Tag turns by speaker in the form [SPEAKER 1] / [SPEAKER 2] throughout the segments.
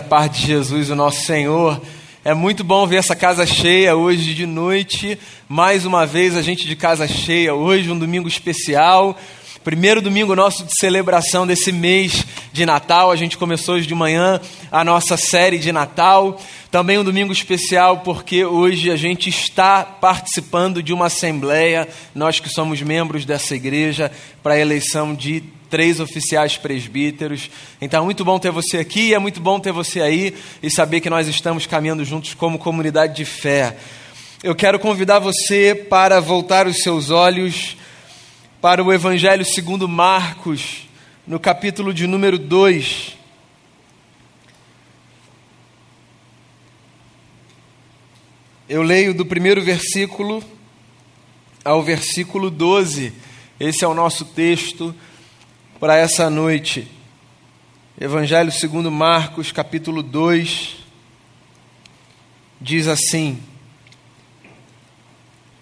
[SPEAKER 1] da paz de Jesus, o nosso Senhor. É muito bom ver essa casa cheia hoje de noite. Mais uma vez a gente de casa cheia hoje, um domingo especial. Primeiro domingo nosso de celebração desse mês de Natal. A gente começou hoje de manhã a nossa série de Natal. Também um domingo especial porque hoje a gente está participando de uma assembleia, nós que somos membros dessa igreja, para a eleição de três oficiais presbíteros. Então é muito bom ter você aqui, é muito bom ter você aí e saber que nós estamos caminhando juntos como comunidade de fé. Eu quero convidar você para voltar os seus olhos para o Evangelho segundo Marcos, no capítulo de número 2. Eu leio do primeiro versículo ao versículo 12. Esse é o nosso texto para essa noite. Evangelho segundo Marcos, capítulo 2, diz assim: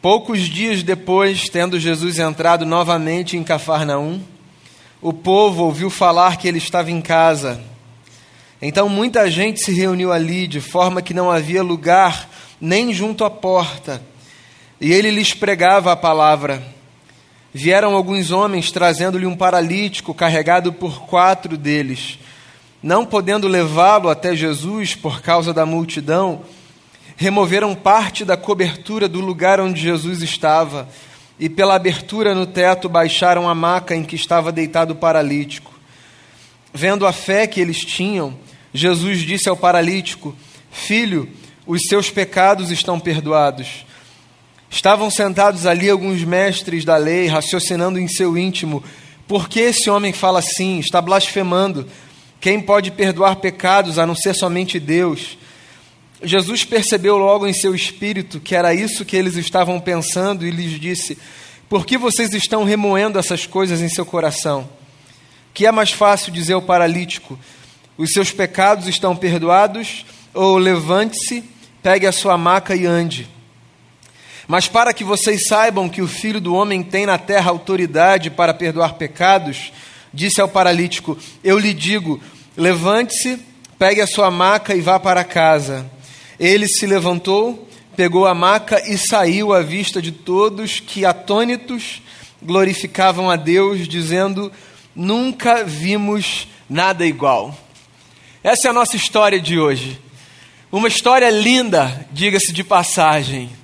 [SPEAKER 1] Poucos dias depois, tendo Jesus entrado novamente em Cafarnaum, o povo ouviu falar que ele estava em casa. Então muita gente se reuniu ali, de forma que não havia lugar nem junto à porta, e ele lhes pregava a palavra. Vieram alguns homens trazendo-lhe um paralítico carregado por quatro deles. Não podendo levá-lo até Jesus por causa da multidão, removeram parte da cobertura do lugar onde Jesus estava e, pela abertura no teto, baixaram a maca em que estava deitado o paralítico. Vendo a fé que eles tinham, Jesus disse ao paralítico: Filho, os seus pecados estão perdoados. Estavam sentados ali alguns mestres da lei, raciocinando em seu íntimo: por que esse homem fala assim? Está blasfemando. Quem pode perdoar pecados a não ser somente Deus? Jesus percebeu logo em seu espírito que era isso que eles estavam pensando e lhes disse: Por que vocês estão remoendo essas coisas em seu coração? Que é mais fácil dizer ao paralítico: Os seus pecados estão perdoados? Ou levante-se, pegue a sua maca e ande. Mas para que vocês saibam que o filho do homem tem na terra autoridade para perdoar pecados, disse ao paralítico: Eu lhe digo, levante-se, pegue a sua maca e vá para casa. Ele se levantou, pegou a maca e saiu à vista de todos que, atônitos, glorificavam a Deus, dizendo: Nunca vimos nada igual. Essa é a nossa história de hoje. Uma história linda, diga-se de passagem.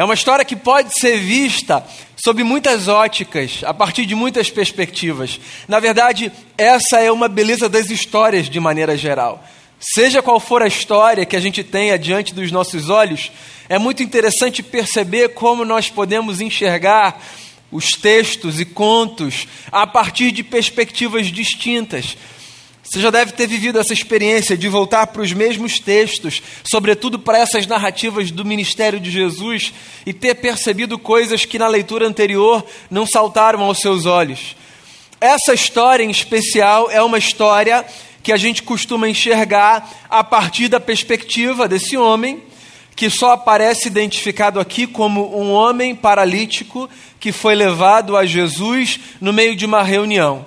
[SPEAKER 1] É uma história que pode ser vista sob muitas óticas, a partir de muitas perspectivas. Na verdade, essa é uma beleza das histórias de maneira geral. Seja qual for a história que a gente tenha diante dos nossos olhos, é muito interessante perceber como nós podemos enxergar os textos e contos a partir de perspectivas distintas. Você já deve ter vivido essa experiência de voltar para os mesmos textos, sobretudo para essas narrativas do ministério de Jesus, e ter percebido coisas que na leitura anterior não saltaram aos seus olhos. Essa história em especial é uma história que a gente costuma enxergar a partir da perspectiva desse homem, que só aparece identificado aqui como um homem paralítico que foi levado a Jesus no meio de uma reunião.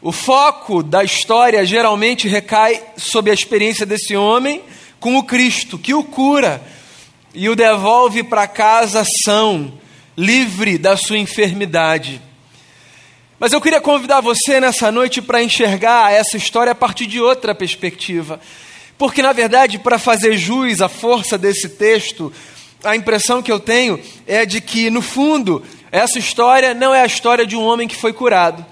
[SPEAKER 1] O foco da história geralmente recai sobre a experiência desse homem com o Cristo, que o cura e o devolve para casa são, livre da sua enfermidade. Mas eu queria convidar você nessa noite para enxergar essa história a partir de outra perspectiva. Porque, na verdade, para fazer jus à força desse texto, a impressão que eu tenho é de que, no fundo, essa história não é a história de um homem que foi curado,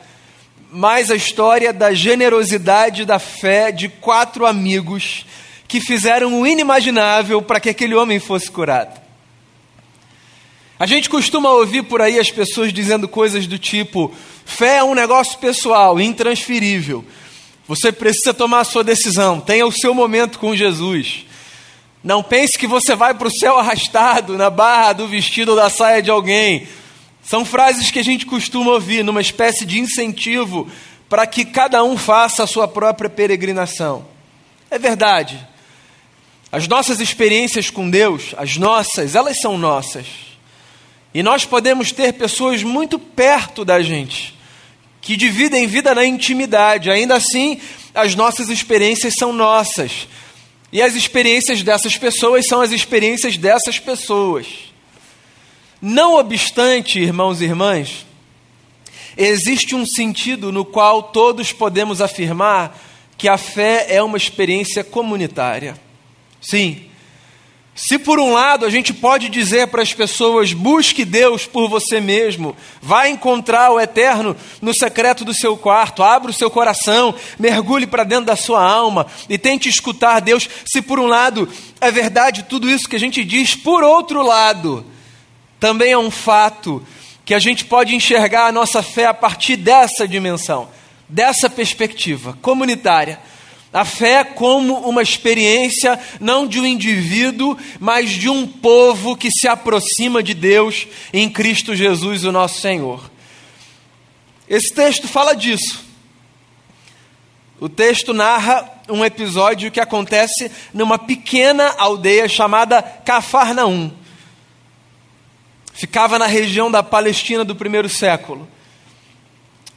[SPEAKER 1] mas a história da generosidade da fé de quatro amigos que fizeram o inimaginável para que aquele homem fosse curado. A gente costuma ouvir por aí as pessoas dizendo coisas do tipo: fé é um negócio pessoal, intransferível. Você precisa tomar a sua decisão, tenha o seu momento com Jesus. Não pense que você vai para o céu arrastado na barra do vestido ou da saia de alguém. São frases que a gente costuma ouvir numa espécie de incentivo para que cada um faça a sua própria peregrinação. É verdade. As nossas experiências com Deus, as nossas, elas são nossas. E nós podemos ter pessoas muito perto da gente, que dividem vida na intimidade. Ainda assim, as nossas experiências são nossas. E as experiências dessas pessoas são as experiências dessas pessoas. Não obstante, irmãos e irmãs, existe um sentido no qual todos podemos afirmar que a fé é uma experiência comunitária. Sim, se por um lado a gente pode dizer para as pessoas: busque Deus por você mesmo, vá encontrar o eterno no secreto do seu quarto, abra o seu coração, mergulhe para dentro da sua alma e tente escutar Deus. Se por um lado é verdade tudo isso que a gente diz, por outro lado, também é um fato que a gente pode enxergar a nossa fé a partir dessa dimensão, dessa perspectiva comunitária a fé como uma experiência não de um indivíduo, mas de um povo que se aproxima de Deus em Cristo Jesus, o nosso Senhor. Esse texto fala disso. O texto narra um episódio que acontece numa pequena aldeia chamada Cafarnaum. Ficava na região da Palestina do primeiro século.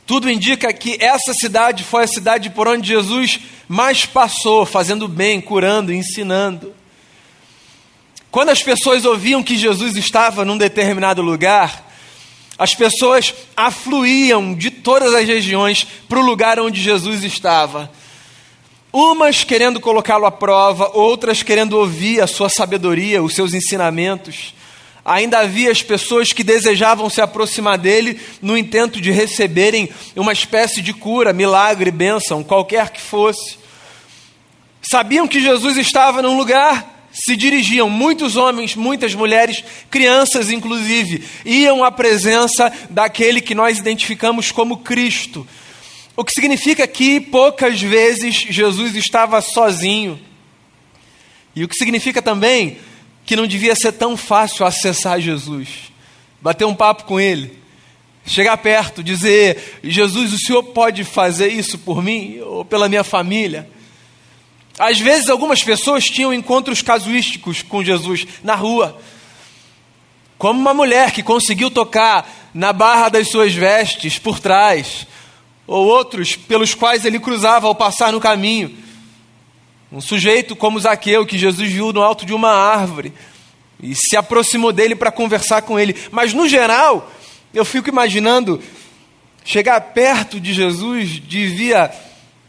[SPEAKER 1] Tudo indica que essa cidade foi a cidade por onde Jesus mais passou, fazendo bem, curando, ensinando. Quando as pessoas ouviam que Jesus estava num determinado lugar, as pessoas afluíam de todas as regiões para o lugar onde Jesus estava. Umas querendo colocá-lo à prova, outras querendo ouvir a sua sabedoria, os seus ensinamentos ainda havia as pessoas que desejavam se aproximar dele no intento de receberem uma espécie de cura, milagre, bênção, qualquer que fosse. Sabiam que Jesus estava num lugar, se dirigiam, muitos homens, muitas mulheres, crianças inclusive, iam à presença daquele que nós identificamos como Cristo. O que significa que poucas vezes Jesus estava sozinho. E o que significa também que não devia ser tão fácil acessar Jesus, bater um papo com Ele, chegar perto, dizer: Jesus, o Senhor pode fazer isso por mim ou pela minha família? Às vezes, algumas pessoas tinham encontros casuísticos com Jesus na rua, como uma mulher que conseguiu tocar na barra das suas vestes por trás, ou outros pelos quais ele cruzava ao passar no caminho. Um sujeito como Zaqueu, que Jesus viu no alto de uma árvore e se aproximou dele para conversar com ele. Mas, no geral, eu fico imaginando chegar perto de Jesus devia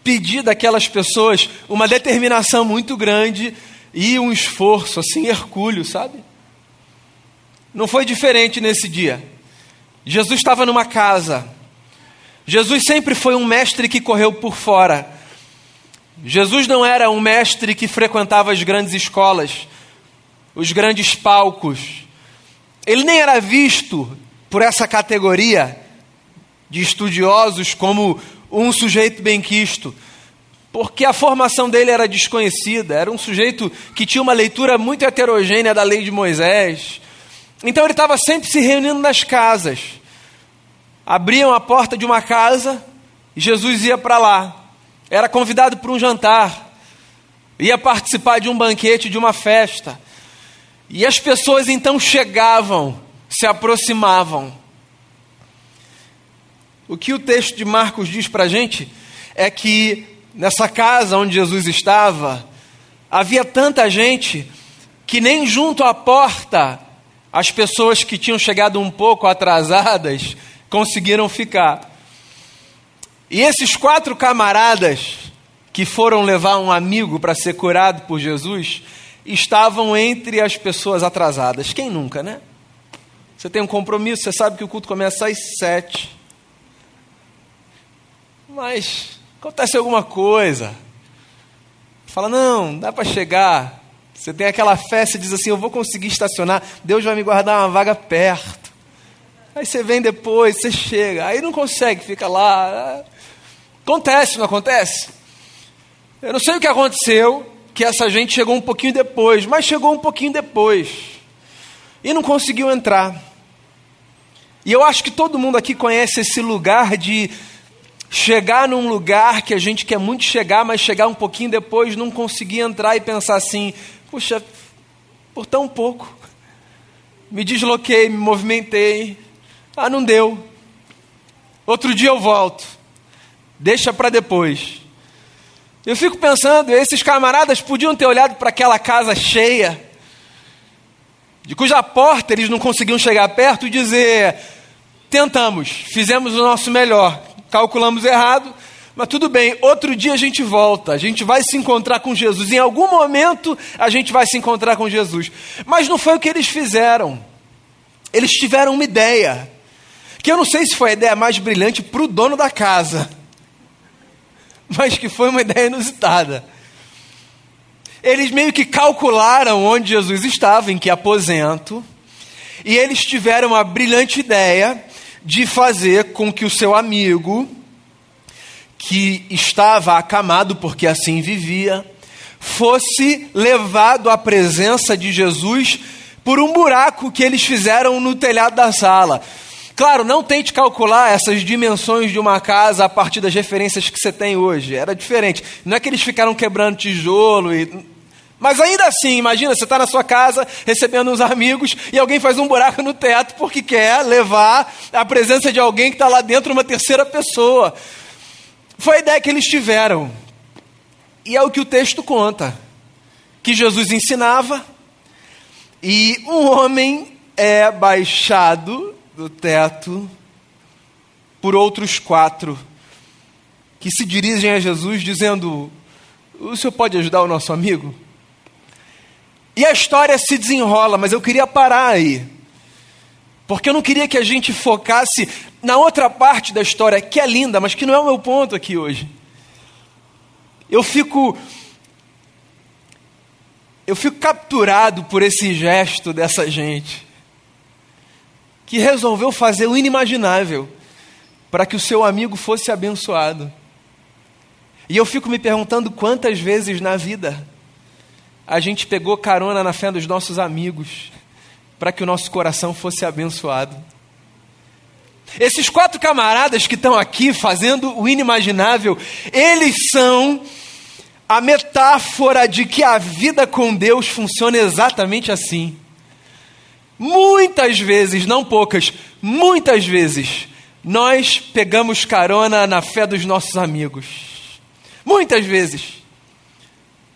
[SPEAKER 1] pedir daquelas pessoas uma determinação muito grande e um esforço, assim, hercúleo, sabe? Não foi diferente nesse dia. Jesus estava numa casa. Jesus sempre foi um mestre que correu por fora. Jesus não era um mestre que frequentava as grandes escolas, os grandes palcos. Ele nem era visto por essa categoria de estudiosos como um sujeito benquisto, porque a formação dele era desconhecida, era um sujeito que tinha uma leitura muito heterogênea da lei de Moisés. Então ele estava sempre se reunindo nas casas. Abriam a porta de uma casa e Jesus ia para lá era convidado para um jantar, ia participar de um banquete, de uma festa. E as pessoas então chegavam, se aproximavam. O que o texto de Marcos diz para a gente é que nessa casa onde Jesus estava, havia tanta gente que nem junto à porta as pessoas que tinham chegado um pouco atrasadas conseguiram ficar. E esses quatro camaradas que foram levar um amigo para ser curado por Jesus estavam entre as pessoas atrasadas. Quem nunca, né? Você tem um compromisso, você sabe que o culto começa às sete. Mas acontece alguma coisa. Fala, não, dá para chegar. Você tem aquela fé, você diz assim: eu vou conseguir estacionar, Deus vai me guardar uma vaga perto. Aí você vem depois, você chega, aí não consegue, fica lá. Acontece, não acontece? Eu não sei o que aconteceu, que essa gente chegou um pouquinho depois, mas chegou um pouquinho depois. E não conseguiu entrar. E eu acho que todo mundo aqui conhece esse lugar de chegar num lugar que a gente quer muito chegar, mas chegar um pouquinho depois, não conseguir entrar e pensar assim: puxa, por tão pouco. Me desloquei, me movimentei. Ah, não deu. Outro dia eu volto. Deixa para depois. Eu fico pensando, esses camaradas podiam ter olhado para aquela casa cheia, de cuja porta eles não conseguiam chegar perto e dizer: tentamos, fizemos o nosso melhor, calculamos errado, mas tudo bem, outro dia a gente volta, a gente vai se encontrar com Jesus. Em algum momento a gente vai se encontrar com Jesus. Mas não foi o que eles fizeram. Eles tiveram uma ideia, que eu não sei se foi a ideia mais brilhante para o dono da casa, mas que foi uma ideia inusitada. Eles meio que calcularam onde Jesus estava, em que aposento, e eles tiveram a brilhante ideia de fazer com que o seu amigo, que estava acamado porque assim vivia, fosse levado à presença de Jesus por um buraco que eles fizeram no telhado da sala. Claro, não tente calcular essas dimensões de uma casa a partir das referências que você tem hoje. Era diferente. Não é que eles ficaram quebrando tijolo e. Mas ainda assim, imagina, você está na sua casa recebendo uns amigos e alguém faz um buraco no teto porque quer levar a presença de alguém que está lá dentro, uma terceira pessoa. Foi a ideia que eles tiveram. E é o que o texto conta: que Jesus ensinava e um homem é baixado do teto por outros quatro que se dirigem a Jesus dizendo: O senhor pode ajudar o nosso amigo? E a história se desenrola, mas eu queria parar aí. Porque eu não queria que a gente focasse na outra parte da história, que é linda, mas que não é o meu ponto aqui hoje. Eu fico. Eu fico capturado por esse gesto dessa gente, que resolveu fazer o inimaginável para que o seu amigo fosse abençoado. E eu fico me perguntando quantas vezes na vida a gente pegou carona na fé dos nossos amigos para que o nosso coração fosse abençoado. Esses quatro camaradas que estão aqui fazendo o inimaginável, eles são a metáfora de que a vida com Deus funciona exatamente assim. Muitas vezes, não poucas, muitas vezes, nós pegamos carona na fé dos nossos amigos. Muitas vezes.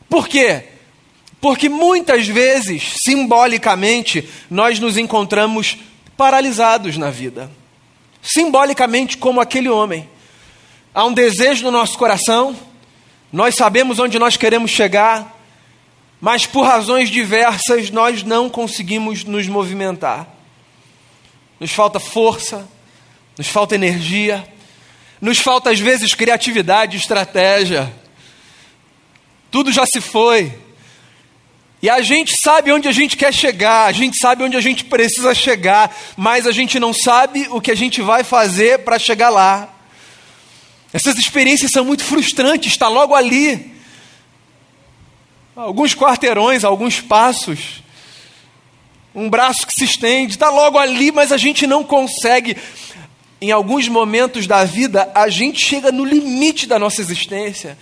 [SPEAKER 1] Por quê? Porque muitas vezes, simbolicamente, nós nos encontramos paralisados na vida simbolicamente como aquele homem. Há um desejo no nosso coração, nós sabemos onde nós queremos chegar, mas por razões diversas nós não conseguimos nos movimentar. Nos falta força, nos falta energia, nos falta às vezes criatividade, estratégia. Tudo já se foi. E a gente sabe onde a gente quer chegar, a gente sabe onde a gente precisa chegar, mas a gente não sabe o que a gente vai fazer para chegar lá. Essas experiências são muito frustrantes, está logo ali. Alguns quarteirões, alguns passos, um braço que se estende, está logo ali, mas a gente não consegue. Em alguns momentos da vida, a gente chega no limite da nossa existência.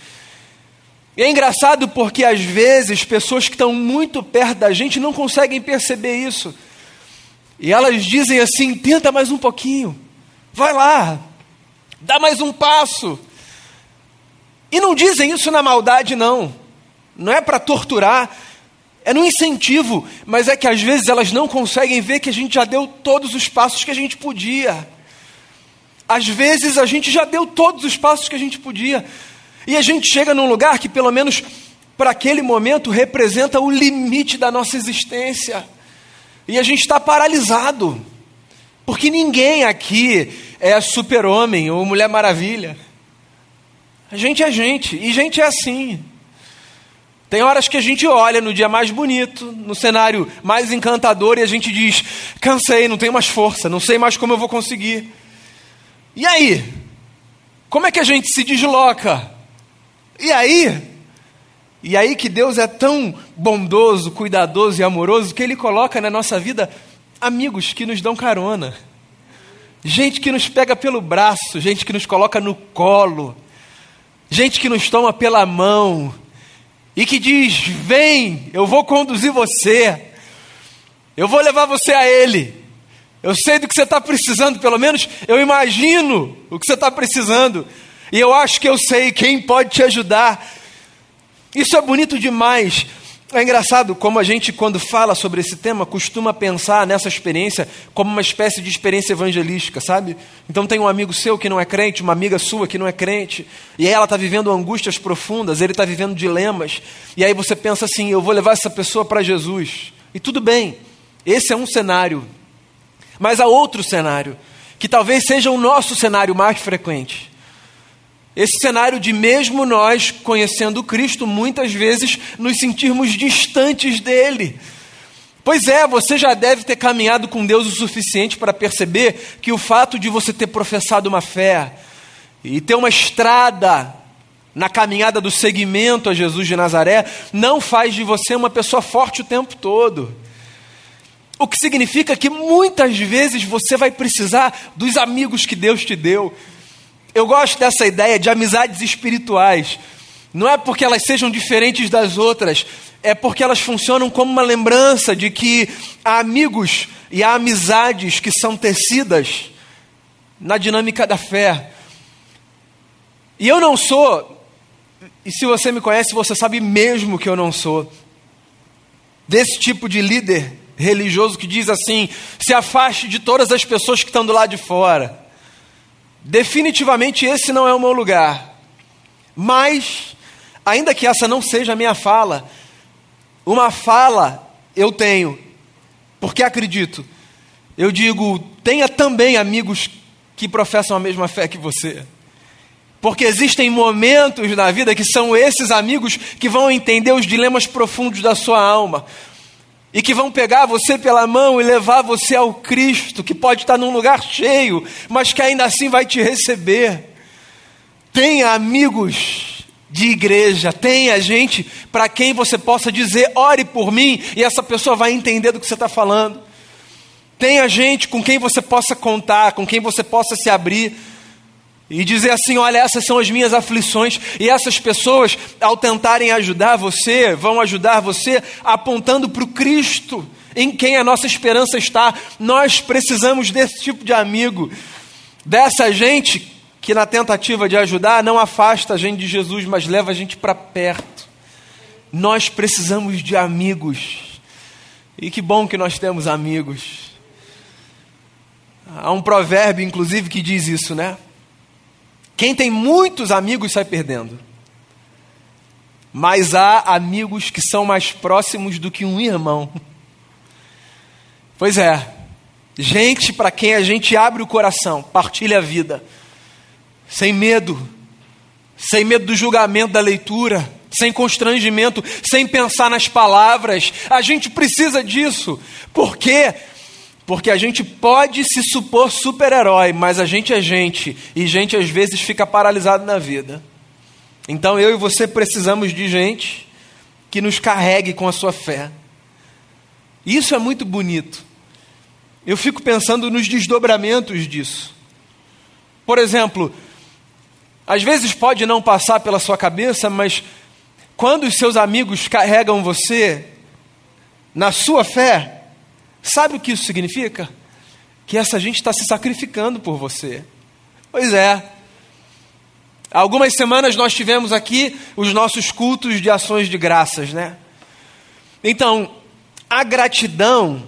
[SPEAKER 1] E é engraçado porque às vezes pessoas que estão muito perto da gente não conseguem perceber isso. E elas dizem assim: tenta mais um pouquinho, vai lá, dá mais um passo. E não dizem isso na maldade, não. Não é para torturar, é no incentivo, mas é que às vezes elas não conseguem ver que a gente já deu todos os passos que a gente podia. Às vezes a gente já deu todos os passos que a gente podia, e a gente chega num lugar que, pelo menos para aquele momento, representa o limite da nossa existência. E a gente está paralisado. Porque ninguém aqui é super-homem ou mulher maravilha. A gente é gente, e gente é assim. Tem horas que a gente olha no dia mais bonito, no cenário mais encantador, e a gente diz: cansei, não tenho mais força, não sei mais como eu vou conseguir. E aí? Como é que a gente se desloca? E aí, e aí que Deus é tão bondoso, cuidadoso e amoroso que Ele coloca na nossa vida amigos que nos dão carona, gente que nos pega pelo braço, gente que nos coloca no colo, gente que nos toma pela mão e que diz: Vem, eu vou conduzir você, eu vou levar você a Ele. Eu sei do que você está precisando, pelo menos eu imagino o que você está precisando. E eu acho que eu sei quem pode te ajudar. Isso é bonito demais. É engraçado como a gente, quando fala sobre esse tema, costuma pensar nessa experiência como uma espécie de experiência evangelística, sabe? Então tem um amigo seu que não é crente, uma amiga sua que não é crente, e ela está vivendo angústias profundas, ele está vivendo dilemas, e aí você pensa assim: eu vou levar essa pessoa para Jesus. E tudo bem, esse é um cenário. Mas há outro cenário, que talvez seja o nosso cenário mais frequente. Esse cenário de mesmo nós conhecendo Cristo, muitas vezes nos sentirmos distantes dele. Pois é, você já deve ter caminhado com Deus o suficiente para perceber que o fato de você ter professado uma fé e ter uma estrada na caminhada do seguimento a Jesus de Nazaré não faz de você uma pessoa forte o tempo todo. O que significa que muitas vezes você vai precisar dos amigos que Deus te deu eu gosto dessa ideia de amizades espirituais. Não é porque elas sejam diferentes das outras, é porque elas funcionam como uma lembrança de que há amigos e há amizades que são tecidas na dinâmica da fé. E eu não sou, e se você me conhece, você sabe mesmo que eu não sou, desse tipo de líder religioso que diz assim: se afaste de todas as pessoas que estão do lado de fora. Definitivamente esse não é o meu lugar. Mas, ainda que essa não seja a minha fala, uma fala eu tenho, porque acredito. Eu digo, tenha também amigos que professam a mesma fé que você. Porque existem momentos na vida que são esses amigos que vão entender os dilemas profundos da sua alma, e que vão pegar você pela mão e levar você ao Cristo, que pode estar num lugar cheio, mas que ainda assim vai te receber. Tenha amigos de igreja, tenha gente para quem você possa dizer, ore por mim, e essa pessoa vai entender do que você está falando. Tenha gente com quem você possa contar, com quem você possa se abrir e dizer assim: olha, essas são as minhas aflições, e essas pessoas, ao tentarem ajudar você, vão ajudar você apontando para o Cristo, em quem a nossa esperança está. Nós precisamos desse tipo de amigo, dessa gente que, na tentativa de ajudar, não afasta a gente de Jesus, mas leva a gente para perto. Nós precisamos de amigos, e que bom que nós temos amigos. Há um provérbio, inclusive, que diz isso, né? Quem tem muitos amigos sai perdendo. Mas há amigos que são mais próximos do que um irmão. Pois é, gente para quem a gente abre o coração, partilha a vida, sem medo, sem medo do julgamento da leitura, sem constrangimento, sem pensar nas palavras. A gente precisa disso. Por quê? Porque a gente pode se supor super-herói, mas a gente é gente, e gente às vezes fica paralisado na vida. Então eu e você precisamos de gente que nos carregue com a sua fé. Isso é muito bonito. Eu fico pensando nos desdobramentos disso. Por exemplo, às vezes pode não passar pela sua cabeça, mas quando os seus amigos carregam você na sua fé, Sabe o que isso significa? Que essa gente está se sacrificando por você. Pois é. Algumas semanas nós tivemos aqui os nossos cultos de ações de graças, né? Então, a gratidão,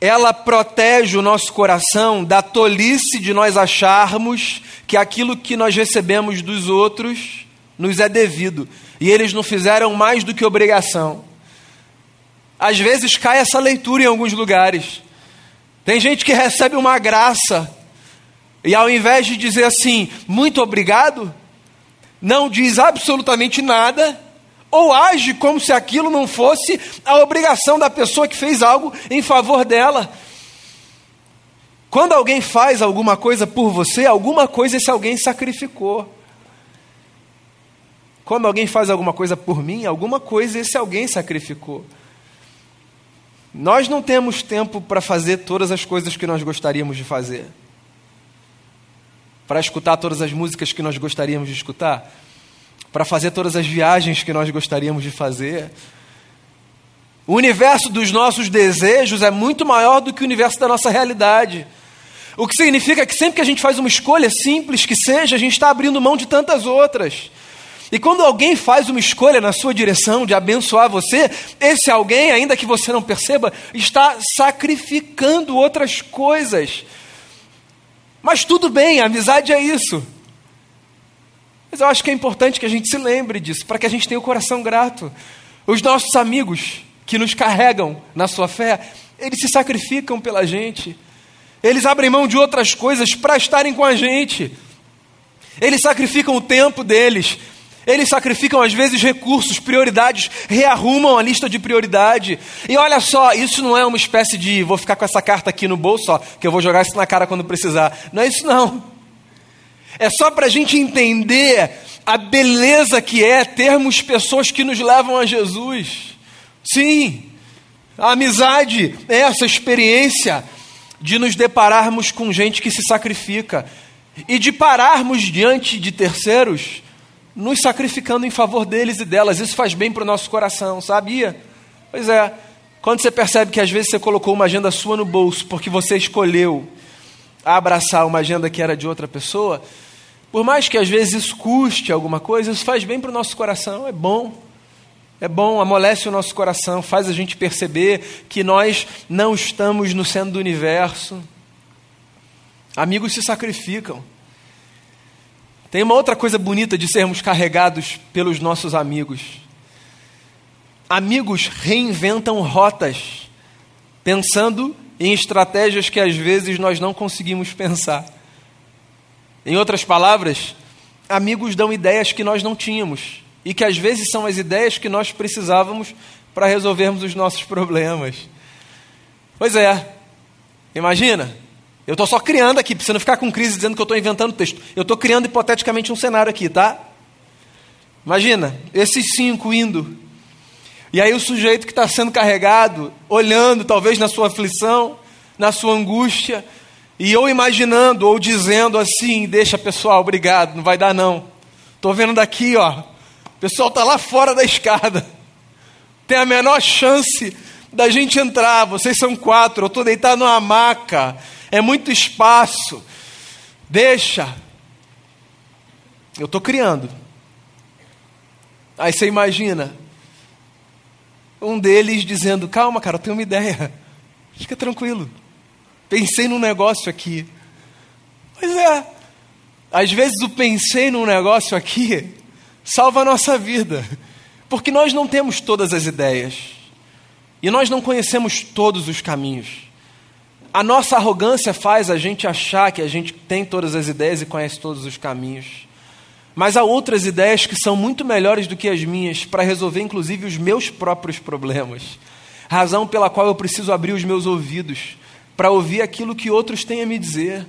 [SPEAKER 1] ela protege o nosso coração da tolice de nós acharmos que aquilo que nós recebemos dos outros nos é devido. E eles não fizeram mais do que obrigação. Às vezes cai essa leitura em alguns lugares. Tem gente que recebe uma graça e ao invés de dizer assim, muito obrigado, não diz absolutamente nada ou age como se aquilo não fosse a obrigação da pessoa que fez algo em favor dela. Quando alguém faz alguma coisa por você, alguma coisa esse alguém sacrificou. Quando alguém faz alguma coisa por mim, alguma coisa esse alguém sacrificou. Nós não temos tempo para fazer todas as coisas que nós gostaríamos de fazer. Para escutar todas as músicas que nós gostaríamos de escutar. Para fazer todas as viagens que nós gostaríamos de fazer. O universo dos nossos desejos é muito maior do que o universo da nossa realidade. O que significa que sempre que a gente faz uma escolha simples que seja, a gente está abrindo mão de tantas outras. E quando alguém faz uma escolha na sua direção de abençoar você, esse alguém, ainda que você não perceba, está sacrificando outras coisas. Mas tudo bem, a amizade é isso. Mas eu acho que é importante que a gente se lembre disso, para que a gente tenha o coração grato. Os nossos amigos que nos carregam na sua fé, eles se sacrificam pela gente. Eles abrem mão de outras coisas para estarem com a gente. Eles sacrificam o tempo deles, eles sacrificam às vezes recursos, prioridades, rearrumam a lista de prioridade. E olha só, isso não é uma espécie de vou ficar com essa carta aqui no bolso, ó, que eu vou jogar isso na cara quando precisar. Não é isso não. É só para a gente entender a beleza que é termos pessoas que nos levam a Jesus. Sim, a amizade é essa experiência de nos depararmos com gente que se sacrifica e de pararmos diante de terceiros nos sacrificando em favor deles e delas. Isso faz bem para o nosso coração, sabia? Pois é. Quando você percebe que às vezes você colocou uma agenda sua no bolso porque você escolheu abraçar uma agenda que era de outra pessoa, por mais que às vezes isso custe alguma coisa, isso faz bem para o nosso coração, é bom. É bom, amolece o nosso coração, faz a gente perceber que nós não estamos no centro do universo. Amigos se sacrificam. Tem uma outra coisa bonita de sermos carregados pelos nossos amigos. Amigos reinventam rotas, pensando em estratégias que às vezes nós não conseguimos pensar. Em outras palavras, amigos dão ideias que nós não tínhamos e que às vezes são as ideias que nós precisávamos para resolvermos os nossos problemas. Pois é, imagina, eu estou só criando aqui, para você não ficar com crise dizendo que eu estou inventando texto. Eu estou criando hipoteticamente um cenário aqui, tá? Imagina, esses cinco indo. E aí o sujeito que está sendo carregado, olhando talvez na sua aflição, na sua angústia, e eu imaginando ou dizendo assim: deixa pessoal, obrigado, não vai dar não. Estou vendo daqui, ó. O pessoal está lá fora da escada. Tem a menor chance da gente entrar. Vocês são quatro, eu estou deitado numa maca é muito espaço. Deixa. Eu estou criando. Aí você imagina um deles dizendo: Calma, cara, eu tenho uma ideia. Fica tranquilo. Pensei num negócio aqui. Pois é. Às vezes o pensei num negócio aqui salva a nossa vida. Porque nós não temos todas as ideias. E nós não conhecemos todos os caminhos. A nossa arrogância faz a gente achar que a gente tem todas as ideias e conhece todos os caminhos. Mas há outras ideias que são muito melhores do que as minhas para resolver, inclusive, os meus próprios problemas. Razão pela qual eu preciso abrir os meus ouvidos para ouvir aquilo que outros têm a me dizer.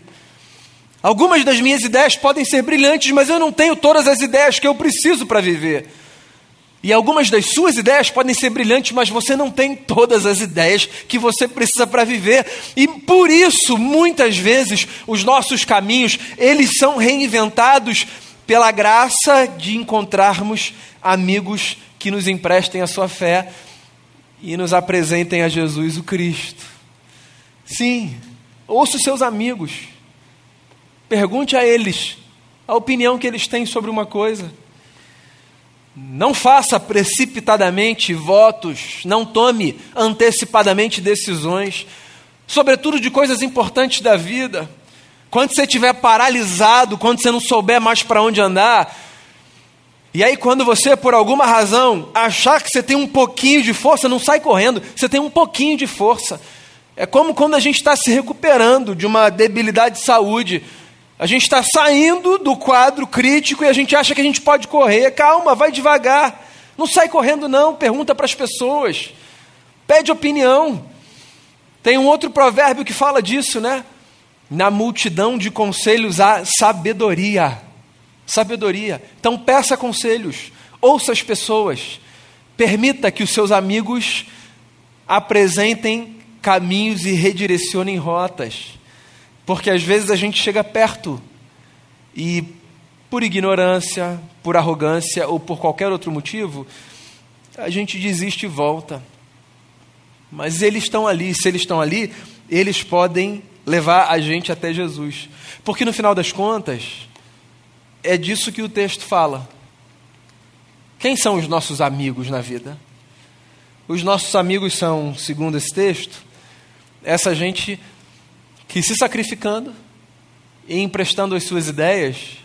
[SPEAKER 1] Algumas das minhas ideias podem ser brilhantes, mas eu não tenho todas as ideias que eu preciso para viver. E algumas das suas ideias podem ser brilhantes, mas você não tem todas as ideias que você precisa para viver. E por isso, muitas vezes, os nossos caminhos, eles são reinventados pela graça de encontrarmos amigos que nos emprestem a sua fé e nos apresentem a Jesus o Cristo. Sim, ouça os seus amigos. Pergunte a eles a opinião que eles têm sobre uma coisa. Não faça precipitadamente votos, não tome antecipadamente decisões, sobretudo de coisas importantes da vida. Quando você estiver paralisado, quando você não souber mais para onde andar, e aí quando você, por alguma razão, achar que você tem um pouquinho de força, não sai correndo, você tem um pouquinho de força. É como quando a gente está se recuperando de uma debilidade de saúde. A gente está saindo do quadro crítico e a gente acha que a gente pode correr. Calma, vai devagar. Não sai correndo, não. Pergunta para as pessoas. Pede opinião. Tem um outro provérbio que fala disso, né? Na multidão de conselhos há sabedoria. Sabedoria. Então peça conselhos. Ouça as pessoas. Permita que os seus amigos apresentem caminhos e redirecionem rotas. Porque às vezes a gente chega perto e, por ignorância, por arrogância ou por qualquer outro motivo, a gente desiste e volta. Mas eles estão ali, se eles estão ali, eles podem levar a gente até Jesus. Porque no final das contas, é disso que o texto fala. Quem são os nossos amigos na vida? Os nossos amigos são, segundo esse texto, essa gente que se sacrificando e emprestando as suas ideias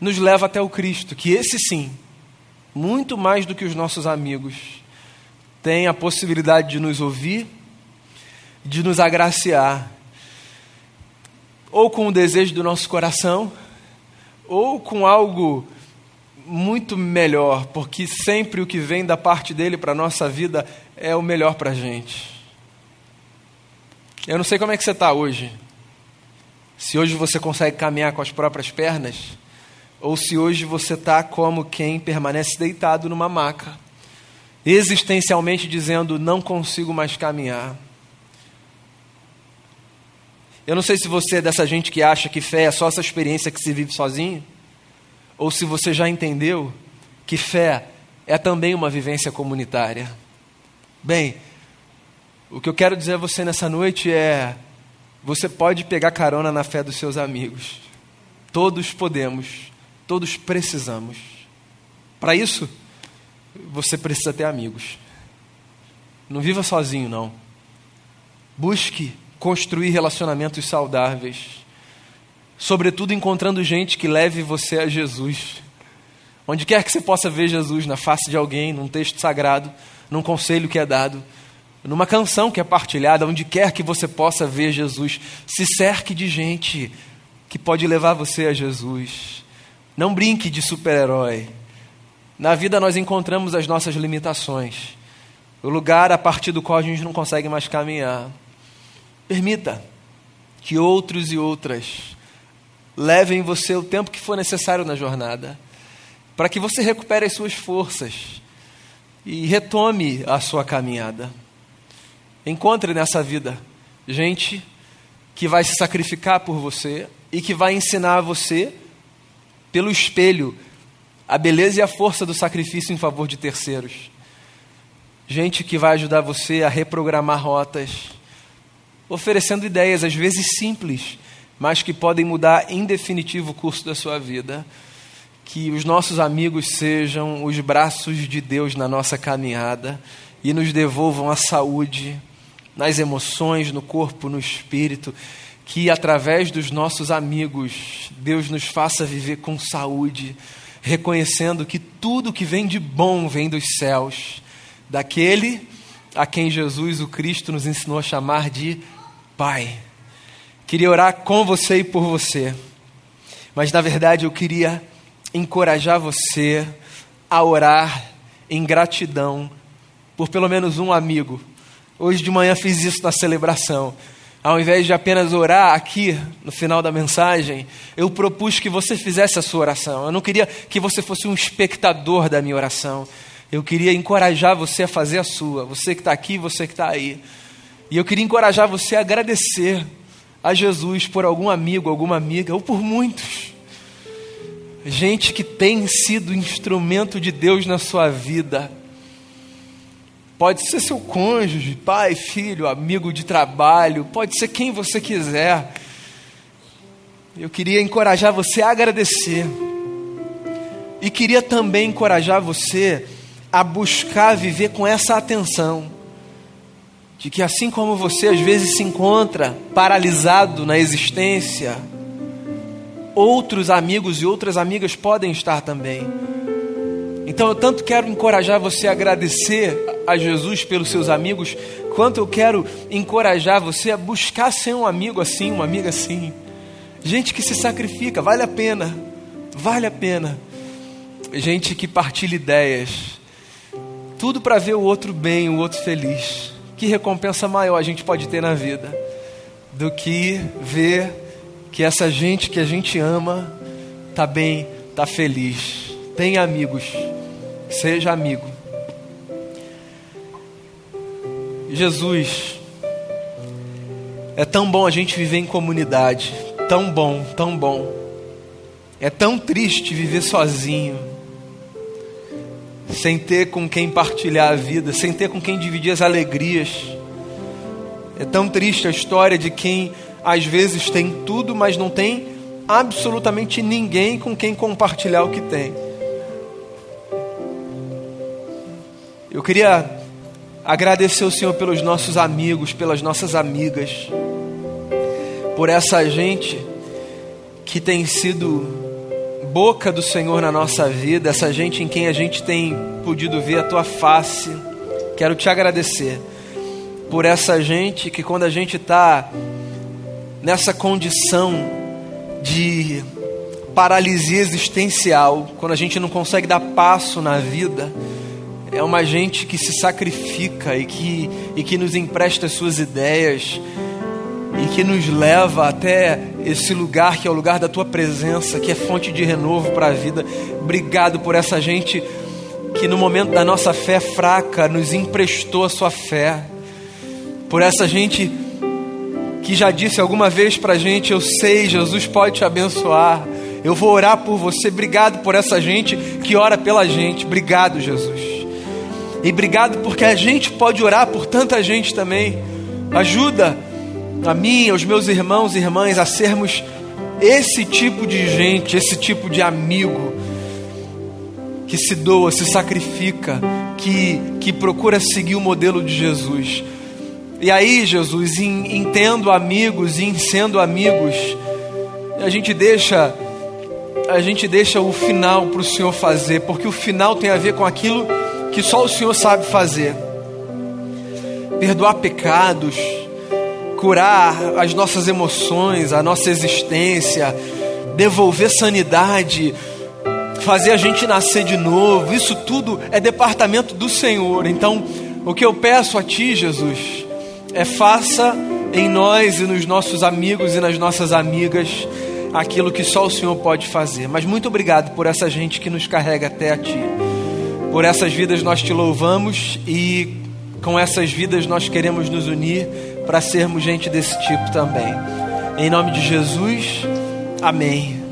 [SPEAKER 1] nos leva até o Cristo, que esse sim, muito mais do que os nossos amigos, tem a possibilidade de nos ouvir, de nos agraciar, ou com o desejo do nosso coração, ou com algo muito melhor, porque sempre o que vem da parte dele para a nossa vida é o melhor para a gente. Eu não sei como é que você está hoje. Se hoje você consegue caminhar com as próprias pernas, ou se hoje você está como quem permanece deitado numa maca, existencialmente dizendo: não consigo mais caminhar. Eu não sei se você é dessa gente que acha que fé é só essa experiência que se vive sozinho ou se você já entendeu que fé é também uma vivência comunitária. Bem, o que eu quero dizer a você nessa noite é: você pode pegar carona na fé dos seus amigos. Todos podemos, todos precisamos. Para isso, você precisa ter amigos. Não viva sozinho, não. Busque construir relacionamentos saudáveis sobretudo encontrando gente que leve você a Jesus. Onde quer que você possa ver Jesus, na face de alguém, num texto sagrado, num conselho que é dado, numa canção que é partilhada, onde quer que você possa ver Jesus, se cerque de gente que pode levar você a Jesus. Não brinque de super-herói. Na vida nós encontramos as nossas limitações, o lugar a partir do qual a gente não consegue mais caminhar. Permita que outros e outras leve em você o tempo que for necessário na jornada, para que você recupere as suas forças e retome a sua caminhada. Encontre nessa vida gente que vai se sacrificar por você e que vai ensinar a você, pelo espelho, a beleza e a força do sacrifício em favor de terceiros. Gente que vai ajudar você a reprogramar rotas, oferecendo ideias, às vezes simples, mas que podem mudar em definitivo o curso da sua vida. Que os nossos amigos sejam os braços de Deus na nossa caminhada e nos devolvam a saúde nas emoções, no corpo, no espírito. Que através dos nossos amigos, Deus nos faça viver com saúde, reconhecendo que tudo que vem de bom vem dos céus, daquele a quem Jesus, o Cristo, nos ensinou a chamar de Pai. Queria orar com você e por você. Mas na verdade eu queria encorajar você a orar em gratidão por pelo menos um amigo. Hoje de manhã fiz isso na celebração. Ao invés de apenas orar aqui no final da mensagem, eu propus que você fizesse a sua oração. Eu não queria que você fosse um espectador da minha oração. Eu queria encorajar você a fazer a sua. Você que está aqui, você que está aí. E eu queria encorajar você a agradecer a Jesus por algum amigo, alguma amiga, ou por muitos. Gente que tem sido instrumento de Deus na sua vida. Pode ser seu cônjuge, pai, filho, amigo de trabalho, pode ser quem você quiser. Eu queria encorajar você a agradecer. E queria também encorajar você a buscar viver com essa atenção de que assim como você às vezes se encontra paralisado na existência, outros amigos e outras amigas podem estar também. Então eu tanto quero encorajar você a agradecer a Jesus pelos seus amigos, quanto eu quero encorajar você a buscar ser um amigo assim, uma amiga assim. Gente que se sacrifica, vale a pena, vale a pena. Gente que partilha ideias, tudo para ver o outro bem, o outro feliz que recompensa maior a gente pode ter na vida do que ver que essa gente que a gente ama tá bem, tá feliz. Tem amigos, seja amigo. Jesus, é tão bom a gente viver em comunidade, tão bom, tão bom. É tão triste viver sozinho sem ter com quem partilhar a vida, sem ter com quem dividir as alegrias. É tão triste a história de quem às vezes tem tudo, mas não tem absolutamente ninguém com quem compartilhar o que tem. Eu queria agradecer o Senhor pelos nossos amigos, pelas nossas amigas, por essa gente que tem sido boca do Senhor na nossa vida, essa gente em quem a gente tem podido ver a tua face. Quero te agradecer por essa gente que, quando a gente está nessa condição de paralisia existencial, quando a gente não consegue dar passo na vida, é uma gente que se sacrifica e que, e que nos empresta suas ideias e que nos leva até esse lugar que é o lugar da tua presença, que é fonte de renovo para a vida. Obrigado por essa gente que no momento da nossa fé fraca nos emprestou a sua fé. Por essa gente que já disse alguma vez para a gente: Eu sei, Jesus pode te abençoar. Eu vou orar por você. Obrigado por essa gente que ora pela gente. Obrigado, Jesus. E obrigado porque a gente pode orar por tanta gente também. Ajuda a mim, aos meus irmãos e irmãs a sermos esse tipo de gente, esse tipo de amigo que se doa, se sacrifica, que, que procura seguir o modelo de Jesus. E aí, Jesus, em, em tendo amigos e em sendo amigos, a gente deixa a gente deixa o final para o Senhor fazer, porque o final tem a ver com aquilo que só o Senhor sabe fazer. Perdoar pecados, curar as nossas emoções, a nossa existência, devolver sanidade, fazer a gente nascer de novo. Isso tudo é departamento do Senhor. Então, o que eu peço a Ti, Jesus, é faça em nós e nos nossos amigos e nas nossas amigas aquilo que só o Senhor pode fazer. Mas muito obrigado por essa gente que nos carrega até a Ti. Por essas vidas nós te louvamos e com essas vidas nós queremos nos unir para sermos gente desse tipo também. Em nome de Jesus, amém.